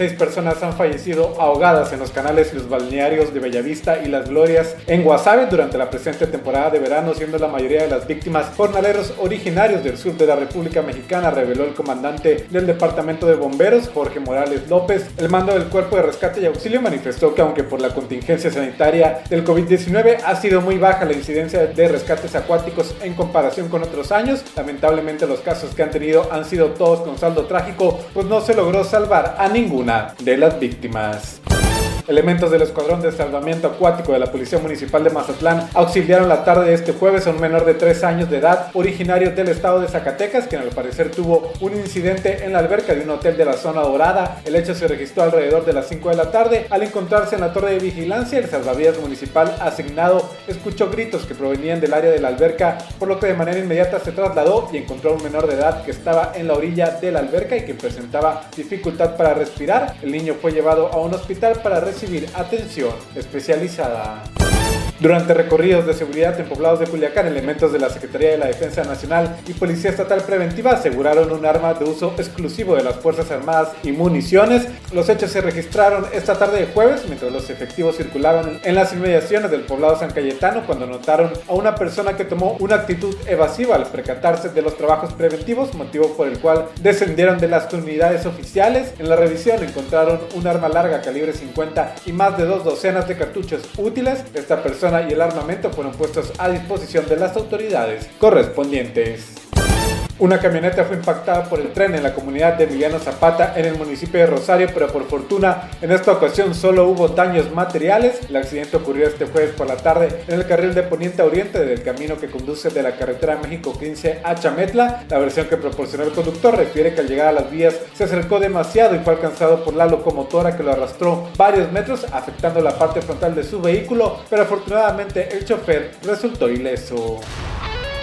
Seis personas han fallecido ahogadas en los canales y los balnearios de Bellavista y Las Glorias en Guasave durante la presente temporada de verano, siendo la mayoría de las víctimas jornaleros originarios del sur de la República Mexicana, reveló el comandante del Departamento de Bomberos, Jorge Morales López. El mando del Cuerpo de Rescate y Auxilio manifestó que aunque por la contingencia sanitaria del COVID-19 ha sido muy baja la incidencia de rescates acuáticos en comparación con otros años, lamentablemente los casos que han tenido han sido todos con saldo trágico, pues no se logró salvar a ninguna de las víctimas. Elementos del Escuadrón de Salvamiento Acuático de la Policía Municipal de Mazatlán auxiliaron la tarde de este jueves a un menor de 3 años de edad, originario del estado de Zacatecas, quien al parecer tuvo un incidente en la alberca de un hotel de la zona dorada. El hecho se registró alrededor de las 5 de la tarde. Al encontrarse en la torre de vigilancia, el salvavidas municipal asignado escuchó gritos que provenían del área de la alberca, por lo que de manera inmediata se trasladó y encontró a un menor de edad que estaba en la orilla de la alberca y que presentaba dificultad para respirar. El niño fue llevado a un hospital para recibir recibir atención especializada. Durante recorridos de seguridad en poblados de Culiacán, elementos de la Secretaría de la Defensa Nacional y Policía Estatal Preventiva aseguraron un arma de uso exclusivo de las Fuerzas Armadas y municiones. Los hechos se registraron esta tarde de jueves mientras los efectivos circulaban en las inmediaciones del poblado San Cayetano cuando notaron a una persona que tomó una actitud evasiva al percatarse de los trabajos preventivos, motivo por el cual descendieron de las unidades oficiales. En la revisión encontraron un arma larga calibre 50 y más de dos docenas de cartuchos útiles. Esta persona y el armamento fueron puestos a disposición de las autoridades correspondientes. Una camioneta fue impactada por el tren en la comunidad de Emiliano Zapata en el municipio de Rosario, pero por fortuna en esta ocasión solo hubo daños materiales. El accidente ocurrió este jueves por la tarde en el carril de poniente a oriente del camino que conduce de la carretera México 15 a Chametla. La versión que proporcionó el conductor refiere que al llegar a las vías se acercó demasiado y fue alcanzado por la locomotora que lo arrastró varios metros, afectando la parte frontal de su vehículo, pero afortunadamente el chofer resultó ileso.